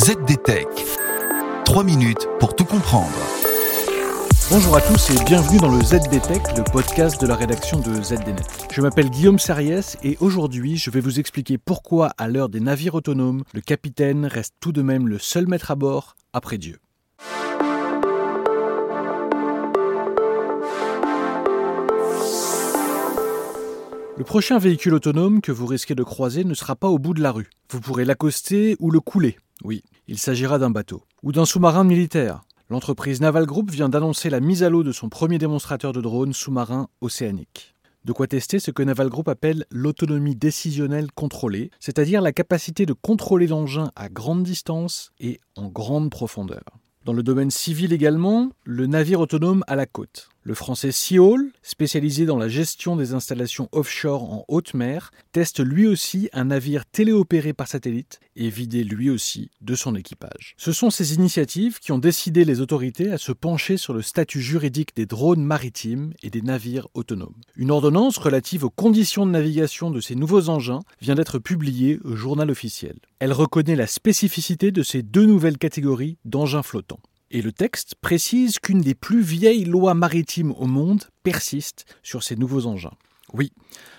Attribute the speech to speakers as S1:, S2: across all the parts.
S1: ZDTech. 3 minutes pour tout comprendre.
S2: Bonjour à tous et bienvenue dans le ZDTech, le podcast de la rédaction de ZDNet. Je m'appelle Guillaume Sariès et aujourd'hui je vais vous expliquer pourquoi à l'heure des navires autonomes, le capitaine reste tout de même le seul maître à bord après Dieu. Le prochain véhicule autonome que vous risquez de croiser ne sera pas au bout de la rue. Vous pourrez l'accoster ou le couler. Oui, il s'agira d'un bateau. Ou d'un sous-marin militaire. L'entreprise Naval Group vient d'annoncer la mise à l'eau de son premier démonstrateur de drone sous-marin océanique. De quoi tester ce que Naval Group appelle l'autonomie décisionnelle contrôlée, c'est-à-dire la capacité de contrôler l'engin à grande distance et en grande profondeur. Dans le domaine civil également, le navire autonome à la côte. Le français Seaol, spécialisé dans la gestion des installations offshore en haute mer, teste lui aussi un navire téléopéré par satellite et vidé lui aussi de son équipage. Ce sont ces initiatives qui ont décidé les autorités à se pencher sur le statut juridique des drones maritimes et des navires autonomes. Une ordonnance relative aux conditions de navigation de ces nouveaux engins vient d'être publiée au journal officiel. Elle reconnaît la spécificité de ces deux nouvelles catégories d'engins flottants. Et le texte précise qu'une des plus vieilles lois maritimes au monde persiste sur ces nouveaux engins. Oui,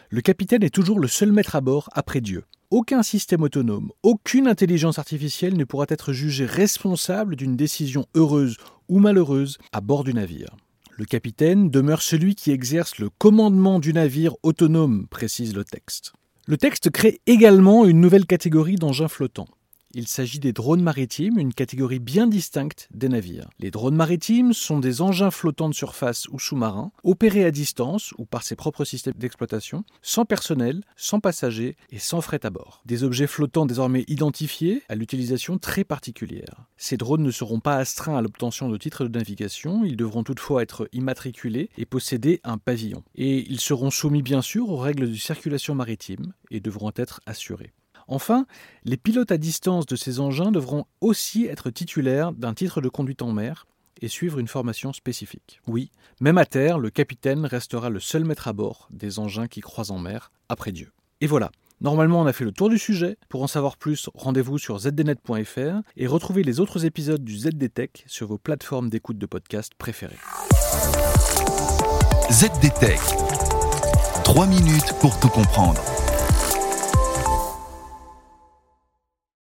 S2: le capitaine est toujours le seul maître à bord après Dieu. Aucun système autonome, aucune intelligence artificielle ne pourra être jugé responsable d'une décision heureuse ou malheureuse à bord du navire. Le capitaine demeure celui qui exerce le commandement du navire autonome, précise le texte. Le texte crée également une nouvelle catégorie d'engins flottants. Il s'agit des drones maritimes, une catégorie bien distincte des navires. Les drones maritimes sont des engins flottants de surface ou sous-marins, opérés à distance ou par ses propres systèmes d'exploitation, sans personnel, sans passagers et sans fret à bord. Des objets flottants désormais identifiés à l'utilisation très particulière. Ces drones ne seront pas astreints à l'obtention de titres de navigation, ils devront toutefois être immatriculés et posséder un pavillon. Et ils seront soumis bien sûr aux règles de circulation maritime et devront être assurés. Enfin, les pilotes à distance de ces engins devront aussi être titulaires d'un titre de conduite en mer et suivre une formation spécifique. Oui, même à terre, le capitaine restera le seul maître à bord des engins qui croisent en mer, après Dieu. Et voilà, Normalement, on a fait le tour du sujet. Pour en savoir plus, rendez-vous sur zdnet.fr et retrouvez les autres épisodes du ZDTech sur vos plateformes d'écoute de podcast préférées.
S1: ZDTech. 3 minutes pour tout comprendre.